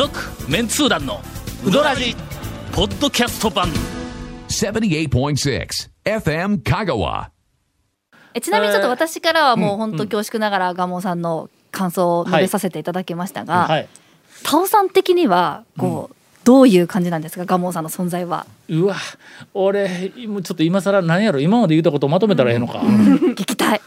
続メンツー団のウドラジポッドキャスト版。78.6 FM Kagawa. えちなみにちょっと私からはもう本当恐縮ながら蒲生さんの感想を述べさせていただきましたが、はい。タオさん的にはこう、どういう感じなんですか？蒲生さんの存在は。うわ俺もうちょっと今更何やろ？今まで言ったことをまとめたらええのか、聞きたい。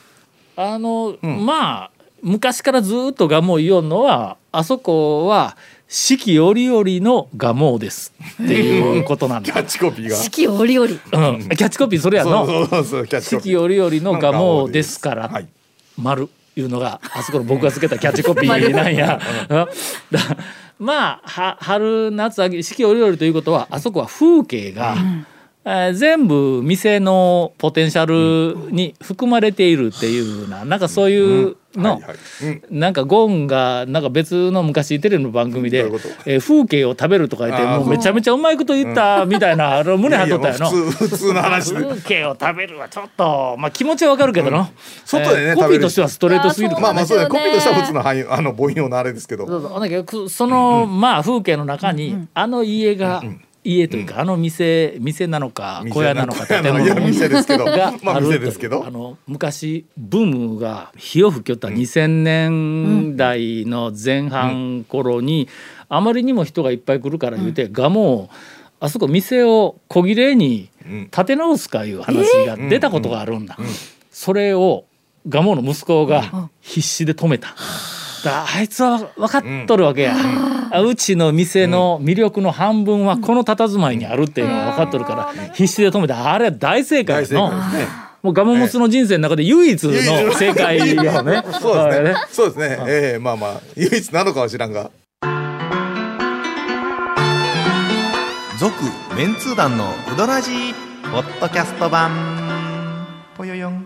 あの、まあ昔からずっとガモ言おんのはあそこは四季折々のガモです。っていうことなんだ、キャッチコピーが。四季折々。うん、キャッチコピーそれやの。そうそうそうキャッチ四季折々のガモですから、はい丸いうのがあそこの僕がつけたキャッチコピーなんや。まあは春夏秋四季折々ということはあそこは風景が、えー全部店のポテンシャルに含まれているっていうななんかそういうの、はいはい。うん。なんかゴンがなんか別の昔テレビの番組でどうえー風景を食べるとか言ってもうめちゃめちゃうまいこと言ったみたいな、あの胸張っとったやの。普通普通の話。で風景を食べるはちょっとまあ気持ちはわかるけどな、外でねえーコピーとしてはストレートすぎるからね。まあまあそうだね。コピーとしては普通の範囲あの母音用のあれですけど。そうそう。だけどくその、まあ風景の中に、あの家が、家というか、あの店店なのか店小屋なのか 建物いや店ですけど。あある店ですけど。あの昔ブームが火を吹きよった2000年代の前半頃に、あまりにも人がいっぱい来るから言うて、がもうあそこ店を小切れにうん。建て直すかいう話が出たことがあるんだ。それを蒲生の息子が必死で止めた。だあいつは分かっとるわけや、あうちの店の魅力の半分はこの佇まいにあるっていうのは分かっとるから必死で止めたあれは大正解の解ですね。もうガモモスの人生の中で唯一の正解やね。そうですね。はい。そうですね。ええまあまあ。唯一なのかは知らんが。続メンツー団のウドラジーポッドキャスト版。ぽよよん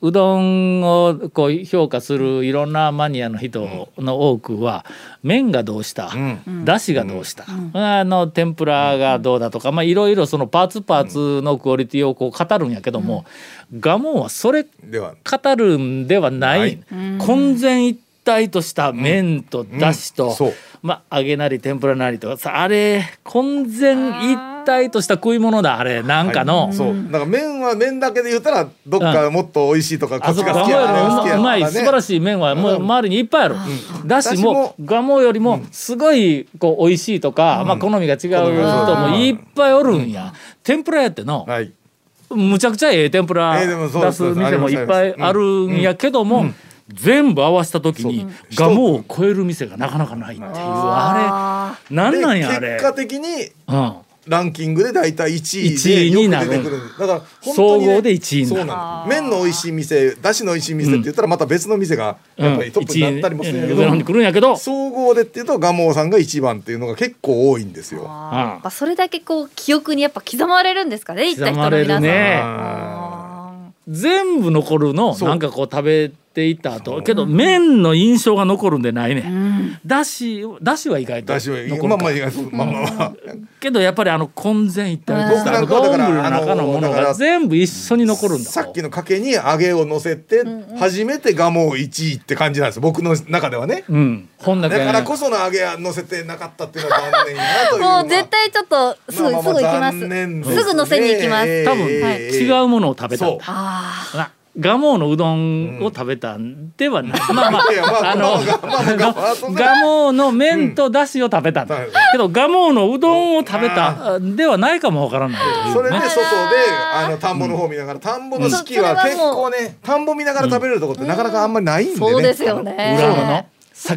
うどんをこう評価するいろんなマニアの人の多くは麺がどうした、だしがどうした、あの天ぷらがどうだとか、まあ、いろいろそのパーツパーツのクオリティをこう語るんやけども、ガモンはそれでは。語るんではない、はい。混然一体とした麺とだしと、まあ揚げなり天ぷらなりとかさあれ混然一体とした食い物だあれなんかの、そう。だから麺は麺だけで言ったらどっかもっと美味しいとかこあそこっちが好きやあれが好きやもうまい素晴らしい麺はもう周りにいっぱいある、だしもガモよりもすごいこう美味しいとか、まあ好みが違う人もいっぱいおるんや、天ぷらやっての、はいむちゃくちゃええ天ぷら出す店もいっぱいあるんやけども、全部合わせた時にガモを超える店がなかなかないっていうあれなんなんやあれで結果的にうんランキングで大体1位1位でよになる。く出てくる。だから本当にね総合で1位になる。そうなの麺の美味しい店だしの美味しい店って言ったらまた別の店がやっぱりトップになったりもするんやけど、上の方に来るんやけど総合でっていうと蒲生さんが一番っていうのが結構多いんですよ。やっぱそれだけこう記憶にやっぱ刻まれるんですかね行った人の皆さん刻まれるね。あ全部残るのなんかこう食べていった後けど麺の印象が残るんでないね、だしだしは意外とまあまあいやそうまあまあまあ。けどやっぱりあの混然一体としたあの僕なんかは丼だからの中のものあのだからが全部一緒に残るんださっきのかけに揚げを乗せて初めて蒲生1位って感じなんですよ僕の中ではね。うん。ほん。だからこその揚げは乗せてなかったっていうのは残念やなという。もう絶対ちょっとす。ぐ、まあまあすぐ行きます残念ですね。すぐ乗せに行きます、ええ多分はい。違うものを食べたんだ。あなガモーのうどんを食べたんではない、まあまあまああのまあまあまあまあまあそんなガモーの麺とだしを食べたうんけどガモーのうどんを食べたではないかもわからないというそれでね外であの田んぼの方見ながら田んぼの四季は結構ね田んぼ見ながら食べれるとこってなかなかあんまりないんでね。そうですよね裏の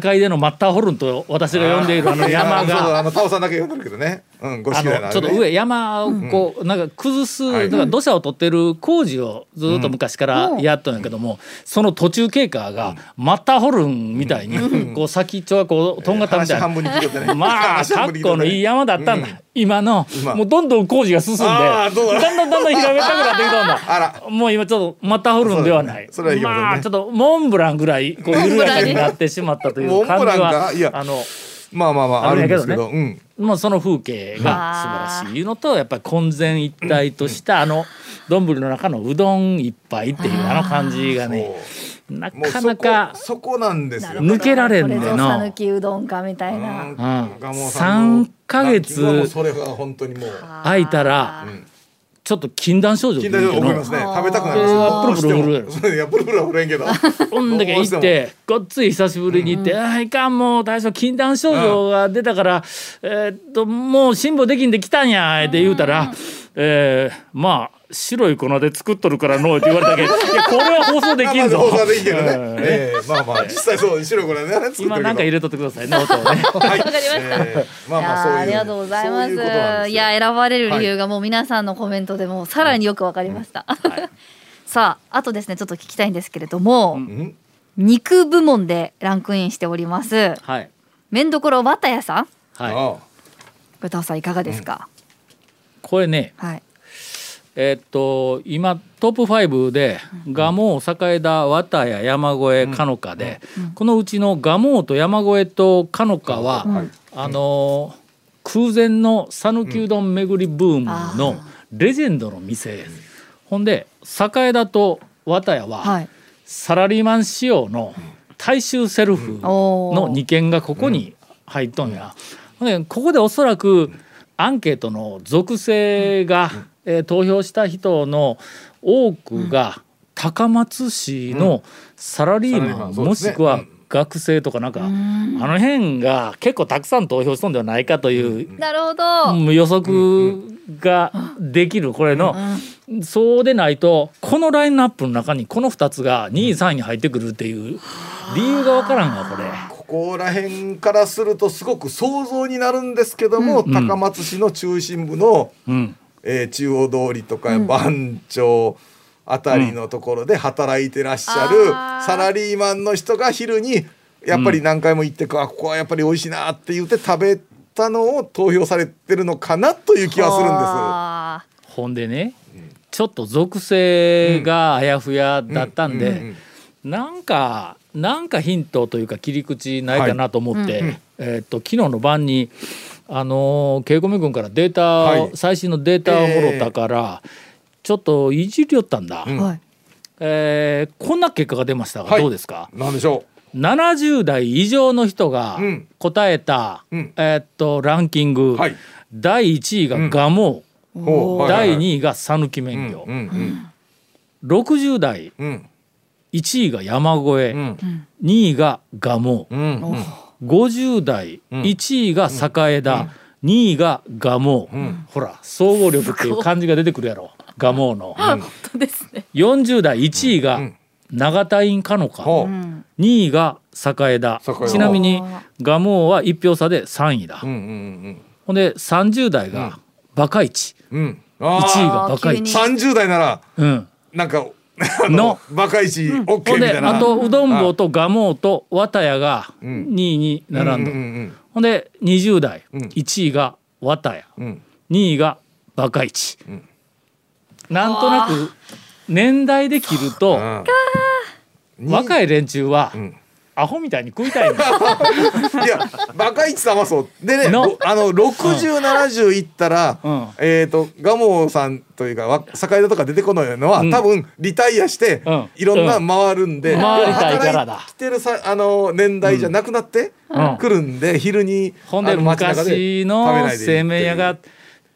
境でのマッターホルンと私が呼んでいるあの山があのタオさんだけ呼んでるけどね。うん五あのちょっと上山をこう、なんか崩す、はい。なんか土砂を取ってる工事をずっと昔からやっとんやけども、その途中経過がマッターホルンみたいに、こう先っちょがこうとんがったみたいな。まあ格好のいい山だったんだ、今の今。もうどんどん工事が進んでだ。だんだんだんだん平べったくなってきたんだ。もう今ちょっとマッターホルンではない。まあちょっとモンブランぐらいこう 緩やかになってしまったという感じはあのまあまあまああるんですけどうん。もうその風景が素晴らしい。のとやっぱり混然一体としたあの丼の中のうどん一杯っていうあの感じがねなかなかそこなんですよ。抜けられんねこれぞの讃岐うどんかみたいな。うん。んガモさんの3ヶ月空いたらちょっと禁断症状近代で思いますね。食べたくなりますプルプル いやプルプルは震えんけど。ほんだけ行ってごっつい久しぶりに行って「ああいかんもう大将禁断症状が出たから、えーっともう辛抱できんで来たんや」って言うたら「えーまあ白い粉で作っとるからの」って言われたけど「いやこれは放送できんぞ」まあまあ放送できんけどね。うん。ええまあまあ実際そう白いこれね作ってるけど今なんか入れとってくださいね音をね。はい。わかりました。ええまあいやまあそういうーありがとうございます。いや選ばれる理由がもう皆さんのコメントでもさらによくわかりました。さああとですねちょっと聞きたいんですけれども、ん。肉部門でランクインしております。はい。麺どころ綿屋さん。はい、あ歌田さんいかがですか、これねはいえーっと今トップ5で蒲生栄田綿谷山越えかのかで、このうちの蒲生と山越えとかのかは、あのー空前の讃岐うどん巡りブームのレジェンドの店。です。ほんで栄田と綿谷は、はい。サラリーマン仕様の大衆セルフの2軒がここに入っとんや。ほんでここでおそらくアンケートの属性が、えー投票した人の多くが高松市のサラリーマン、マンそうですね。もしくは学生とかなんか、あの辺が結構たくさん投票しとんではないかという、なる予測ができるこれの、そうでないとこのラインナップの中にこの2つが2位3位に入ってくるっていう理由がわからんわこれ。ここら辺からするとすごく想像になるんですけども、ん。高松市の中心部の、うんえー中央通りとか番町あたりのところで働いてらっしゃるサラリーマンの人が昼にやっぱり何回も行って、あここはやっぱり美味しいなって言って食べたのを投票されてるのかなという気はするんです。あほんでねちょっと属性があやふやだったんで、うん。うんなんかなんかヒントというか切り口ないかなと思って、えーっと昨日の晩にあのー稽古目君からデータを、はい。最新のデータをもろたから、ちょっといじりよったんだ、うん。えーこんな結果が出ましたが、はい。どうですか？なんでしょ70代以上の人がうん。答えた、うん。えーっとランキング、はい。第1位が蒲生、う。ほう。はいはい第はい。2位が讃岐うん麺業、うんうん。60代うん。1位が山越え、うん。2位が蒲生、うんうん50代うん。1位が栄田、2位が蒲生、ん。ほら総合力っていう感じが出てくるやろ。蒲生の、本当ですね。40代1位がうん。永田院かのか、ほう。うん。2位が栄田栄田ちなみに蒲生は1票差で3位だ、うんうんほんで30代がバカイチ、うん。うん1位あがバカイチ。急に。三十代ならうん。なんかあのの。バカイチオッケほん。でーみたいな。あとうどん坊と蒲生と綿谷がうん。2位に並んだ、うんうんほんで20代。うん。1位が綿谷うん。うん2位がバカイチ、ん。なんとなく年代で切るとうん若い連中はんアホみたいに食いたい いやバカイチさんはそう。でねの？ろあの6070いったら、うん。えっ、と蒲生さんというかわ坂井田とか出てこないのは、うん。多分リタイアして、うん。いろんな回るんで、うん回りたいからだ。働いてるさあの年代じゃなくなってうん。くるんで、昼にほんで昔の製麺屋が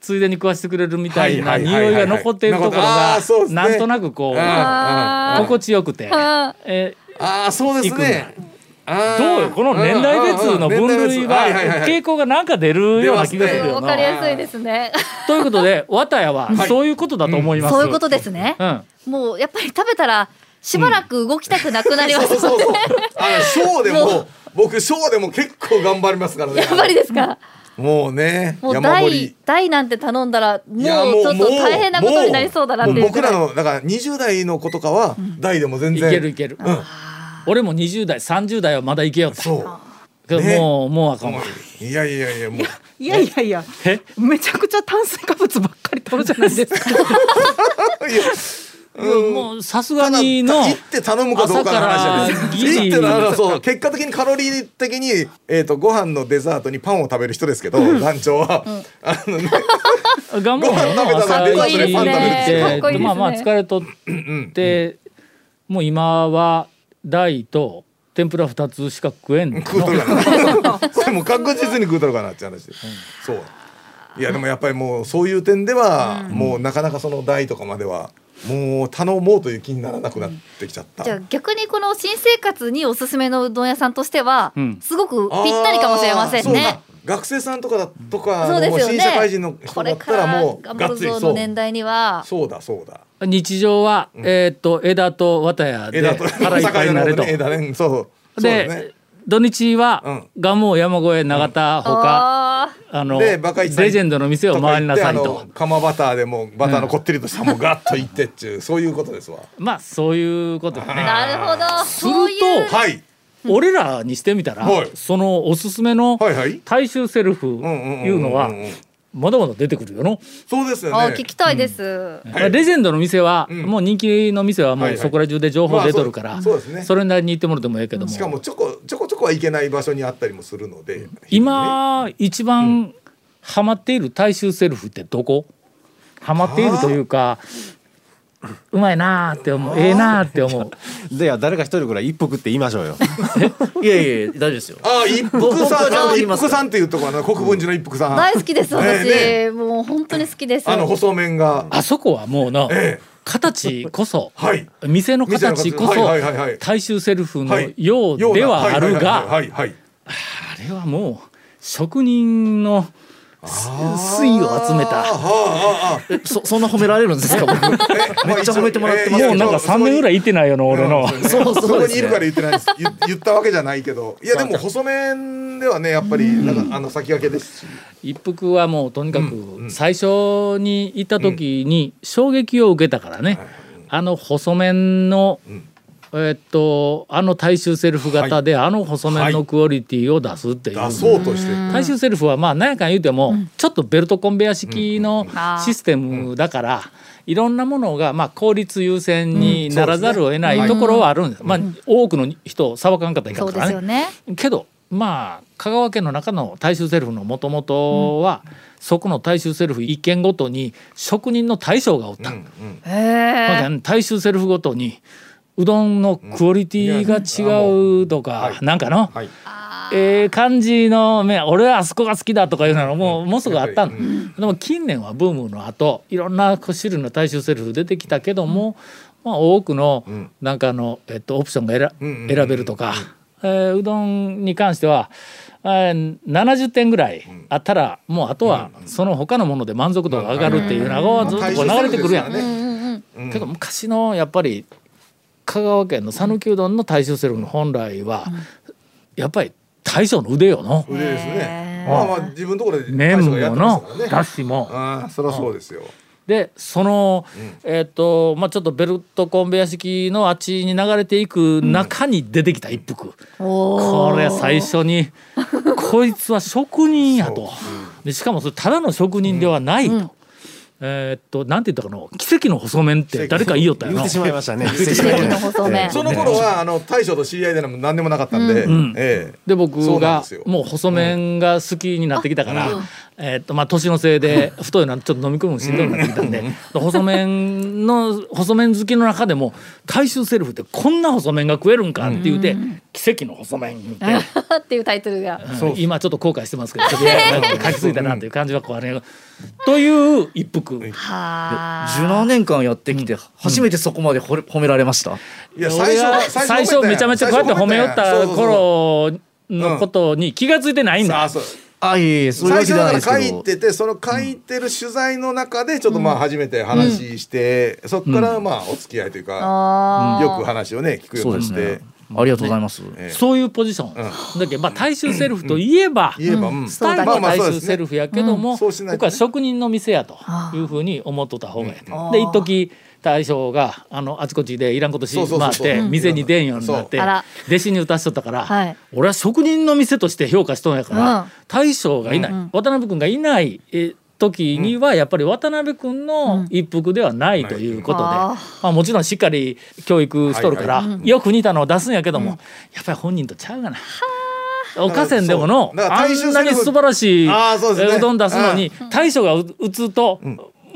ついでに食わしてくれるみたいな匂いが残っているところがなんとなくこううんうんうん。心地よくて。あえああそうですね。どうよこの年代別の分類は傾向がなんか出るような気がするよな。かりやすいですね。ということで綿谷ははい。そういうことだと思います。そういうことですね。うん。もうやっぱり食べたらしばらく動きたくなくなりますそうそうそう。あの ショーでもも僕ショーでも結構頑張りますからね。やっぱりですか？もうねもう山盛台り台なんて頼んだらもうちょっと大変なことになりそうだなって僕らのだから20代の子とかは大でも全い然けるいける、俺も20代30代はまだいけよったそう。けどね。もうもうあかんわ。いやいやいやもう。いやいやいやえ？めちゃくちゃ炭水化物ばっかり取るじゃないですか。いやもうさすがにの行って頼むかどうかの話じゃない朝からギリ行ってならそう結果的にカロリー的に、えー、とご飯のデザートにパンを食べる人ですけど団長は、あのね。ご飯食べたら朝デザートでパン食べるってかっこいいですねまあまあ疲れとってもう今は大と天ぷら2つしか食えんの。食うとるかな。これもう確実に食うとるかなって話。で、そう。いやでもやっぱりもうそういう点では、もうなかなかその台とかまではもう頼もうという気にならなくなってきちゃった、じゃあ逆にこの新生活におすすめのうどん屋さんとしては、うん。すごくぴったりかもしれませんね。学生さんとかだとかそうですよね。もう新社会人のこ人だったれかららもうがっつりそう。の年代には。そうだそうだ。日常は、えーっと枝と綿屋で枝と腹いっぱいになれと。ね枝ね。そうそうだで、ね土日は、うん。蒲生山越え永田ほか、ああのでバカイチさんレジェンドの店を回りなさいと。釜バターでもバターのこってりとしたもんガッといってっちゅうそういうことですわ。まあそういうことね。なるほど。するとはい俺らにしてみたら、はい。そのおすすめのはいはい。大衆セルフうんうんうんいうのはんんまだまだ出てくるよの。そうですよね。あ聞きたいです、はいレジェンドの店は、うん。もう人気の店はもはいうはい。そこら中で情報出とるから、まあそうそうですね。それなりに行ってもらってもええけども。しかもちょこちょこちょこはいけない場所にあったりもするので今一番ハマっている大衆セルフってどこ？ハマっているというかうまいなーって思う。ええなーって思う。では誰か一人ぐらい一服って言いましょうよ。いやいや大丈夫ですよ。ああ一服さん一服さんっていうところの国分寺の一服さん。大好きです私、ね。もう本当に好きです。あの細麺が。あそこはもうな、ええ。形こそ、はい。店の形こそ店の形。はいはいはいはい。大衆セルフのはい。ようではあるがはいはいはいあれはもう職人の粋を集めた。そそんな褒められるんですか？めっちゃ褒めてもらってますえーもうなんか3年ぐらい行ってないよな俺の。そうそそうですね。こにいるから言ってないです。言言ったわけじゃないけど。いやでも細麺ではねやっぱりなんかあの先駆けですし。一服はもうとにかく最初に行った時に衝撃を受けたからね、あの細麺の、えっとあの大衆セルフ型で、あの細麺のクオリティを出すっていう、出そうとして。大衆セルフはまあ何やかん言うても、ちょっとベルトコンベヤ式のシステムだから、いろんなものがまあ効率優先にならざるを得ないところはあるんです、まあ、多くの人を裁かんかったらいかんからね。けどまあ香川県の中の大衆セルフのもともとは、そこの大衆セルフ一軒ごとに職人の大将がおった、うんうん。大衆セルフごとにうどんのクオリティが違うとか、はいなんかの、はい。ええ感じのね俺はあそこが好きだとかいうのももうすぐあったの、でも近年はブームの後いろんな種類の大衆セルフ出てきたけども、まあ、多くのん。なんかあの、えっと、オプションが選,、べるとか、えーうどんに関しては、えー70点ぐらいあったら、もうあとはその他のもので満足度が上がるっていうのがずっとこう流れてくるやん。けど昔のやっぱり香川県の讃岐うどんの大衆セルフの本来は、やっぱり大将の腕よの。腕ですへねー。まあまあ自分のところで麺ものだしも。ああそりゃそうですよ。でその、えっ、とまあちょっとベルトコンベヤ式のあっちに流れていく中に出てきた一服、おこれ最初に こいつは職人やと。でしかもそれただの職人ではないと、えっとなんて言ったかな奇跡の細麺って誰か言いよったよな。言ってしまいましたね。奇跡の細麺。その頃はあの大将と知り合いでも何でもなかったんでんええ。で僕がもう細麺が好きになってきたから、えーっとまあ年のせいで 太いのはちょっと飲み込むのしんどいなってきたんで細麺の細麺好きの中でも大衆セルフってこんな細麺が食えるんかって言うて、奇跡の細麺言うて、っていうタイトルが。うん今ちょっと後悔してますけどちょっと 書きついたなっていう感じはこうあれという一服。は十何年間やってきて初めてそこまでほれ褒められました？いや俺が最初めちゃめちゃこうやって褒めよった頃のことに気がついてないんだ。うあいえいえそういうわ最け初だから書じゃないですけどいててその書いてる取材の中でちょっとまあ初めて話してそこからまあお付き合いというかよく話をね聞くようになっそうでてありがとうございます。ええ。そういうポジション、だけどまあ大衆セルフといえば、スタイルは大衆セルフやけども、そうしないことこはね職人の店やというふうに思っとった方がいいと、で一時大将があのあちこちでいらんことしそうそうそうそう。回ってうん。店に出んようになって弟子に打たしとったから、はい。俺は職人の店として評価しとんやから、うん。大将がいない、渡辺君がいないえ時にはやっぱり渡辺君の一服ではないということで、あまあ、もちろんしっかり教育しとるから、はいよく似たのを出すんやけども、やっぱり本人とちゃうがな。おかせんでものあんなに素晴らしいうどん出すのに大将が打打つと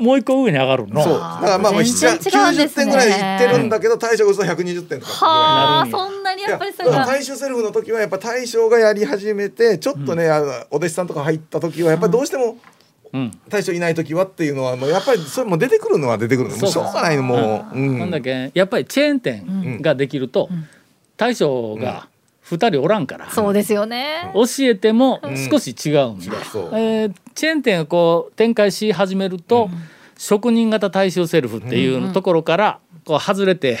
もう一個上に上がるの？そう。だからまあまあ全然違うん90ですね。点ぐらいいってるんだけど大将が打つと120点とか。はあそんなにいややっぱりそれが大衆セルフの時はやっぱ大将がやり始めてちょっとね、お弟子さんとか入った時はやっぱりどうしてもうん。大将いない時はっていうのはもうやっぱりそれも出てくるのは出てくるの。もうしょうがないのもう、うん。なんだっけやっぱりチェーン店ができると大将が2人おらんから。そうですよね。教えても少し違うんで、えーチェーン店をこう展開し始めると、職人型大衆セルフっていうところからこう外れて、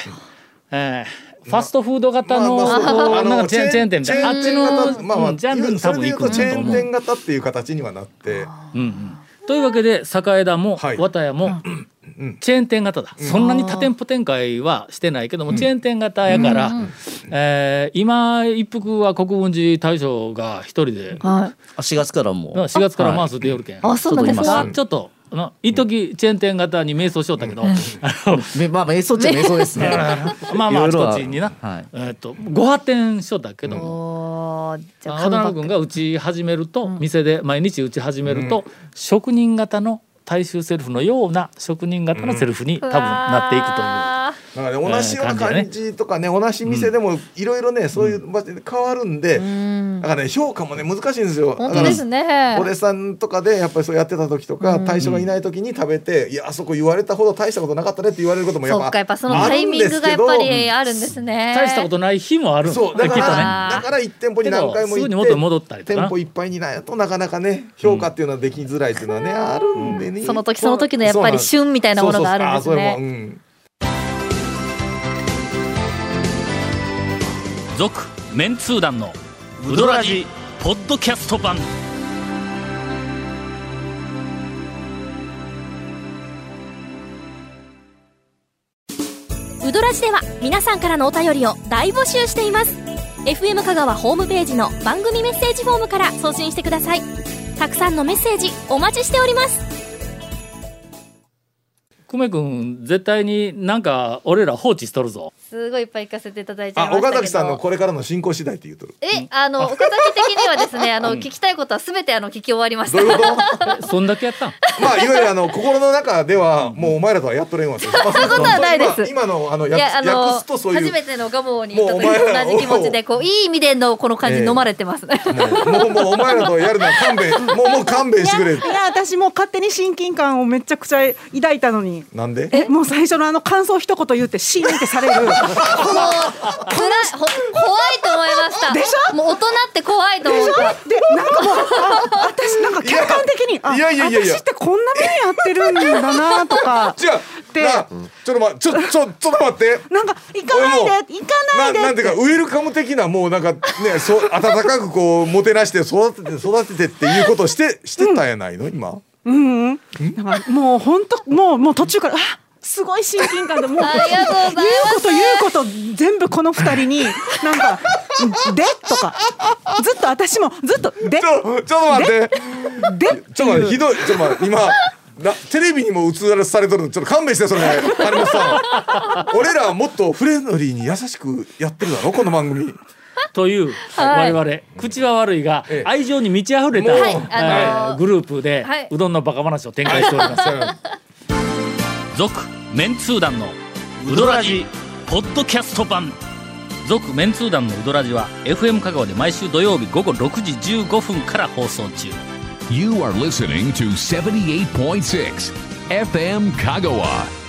えーファストフード型の,、まあまなんかチェーン店みたいな。あっちの、型まあジャンルに多分行くと思う。チェーン店型っていう形にはなって。うんうん。というわけで栄田もはい。綿屋もうんチェーン店型だ、そんなに多店舗展開はしてないけども、チェーン店型やから、えー今一服は国分寺大将が一人で。はい。あ4月からもう。4月から回すってよるけん、あそうなんですか？はちょっとあの一時チェーン店型に迷走しよったけど、あのめまあ瞑想っちゃ瞑想ですね。まあまあ あちいろいろはこちにな、はい。えーっとご発展しよったけど、おーじゃあ渡辺君が打ち始めると、店で毎日打ち始めると、職人型の大衆セルフのような職人型のセルフに多分なっていくという。あだからね同じような感じとかね同じ店でもいろいろねそういう場所で変わるんで、だからね評価もね難しいんですよ。本当ですね。お弟子さんとかでやっぱりそうやってた時とか大将がいない時に食べて「いやあそこ言われたほど大したことなかったね」って言われることもやっぱそっかやっぱそのタイミングがやっぱりあるんですね。大したことない日もあるんそうだからだから1店舗に何回もけどすぐに行って元に戻ったりとかな。店舗いっぱいになるとなかなかね評価っていうのはできづらいっていうのはねあるんでね。その時その時のやっぱり旬みたいなものがあるんですね続メンツー団のウドラジポッドキャスト版。ウドラジでは皆さんからのお便りを大募集しています。FM 香川ホームページの番組メッセージフォームから送信してください。たくさんのメッセージお待ちしております。久米君絶対になんか俺ら放置しとるぞ。すごいいっぱい行かせていただいちゃいあましたけど。岡崎さんのこれからの進行次第って言うとる。えあの岡崎的にはですねあの聞きたいことはすべてあの聞き終わりました。どういうこと？そんだけやったん？まあいわゆるあの心の中ではもうお前らとはやっとれんわ そんなことはないです。今今のあのいやあ訳の訳すとそういう。初めてのガモに行った時同じ気持ちでこういい意味でのこの感じに飲まれてます。ね、もうもうお前らとやるのは勘弁もうもう勘弁してくれ。いや私もう勝手に親近感をめちゃくちゃ抱いたのになんで？えもう最初のあの感想一言言ってシーンってされる。このもうつらいほ怖いと思いました。でしょ？もう大人って怖いと思った。でなんかもうあ私なんか客観的にあいやいやいやいや。私ってこんな目にやってるんだなとか 違う。でちょっと待ちょちょちょっと待って。なんか行かないで行かないでななんていうかウェルカム的なもうなんかねそう温かくこうもてなして育てて育ててっていうことをしてしてたんやないの？今うんうん。だからもう本当もうもう途中からあすごい親近感でもう言うこと言うこと全部この二人になんか「で」とか。ずっと私もずっと「で」ちょちょっと待って。でちょっと待ってひどい。ちょっと待って今なテレビにも映らされとるのちょっと勘弁してそれ。金本さん。俺らはもっとフレンドリーに優しくやってるだろこの番組というはい。我々口は悪いがええ。愛情に満ち溢れた、はい。グループではい。うどんのバカ話を展開しております。続メンツー団のウドラジポッドキャスト版。続メンツー団のウドラジは FM 香川で毎週土曜日午後6時15分から放送中。You are listening to 78.6 FM Kagawa.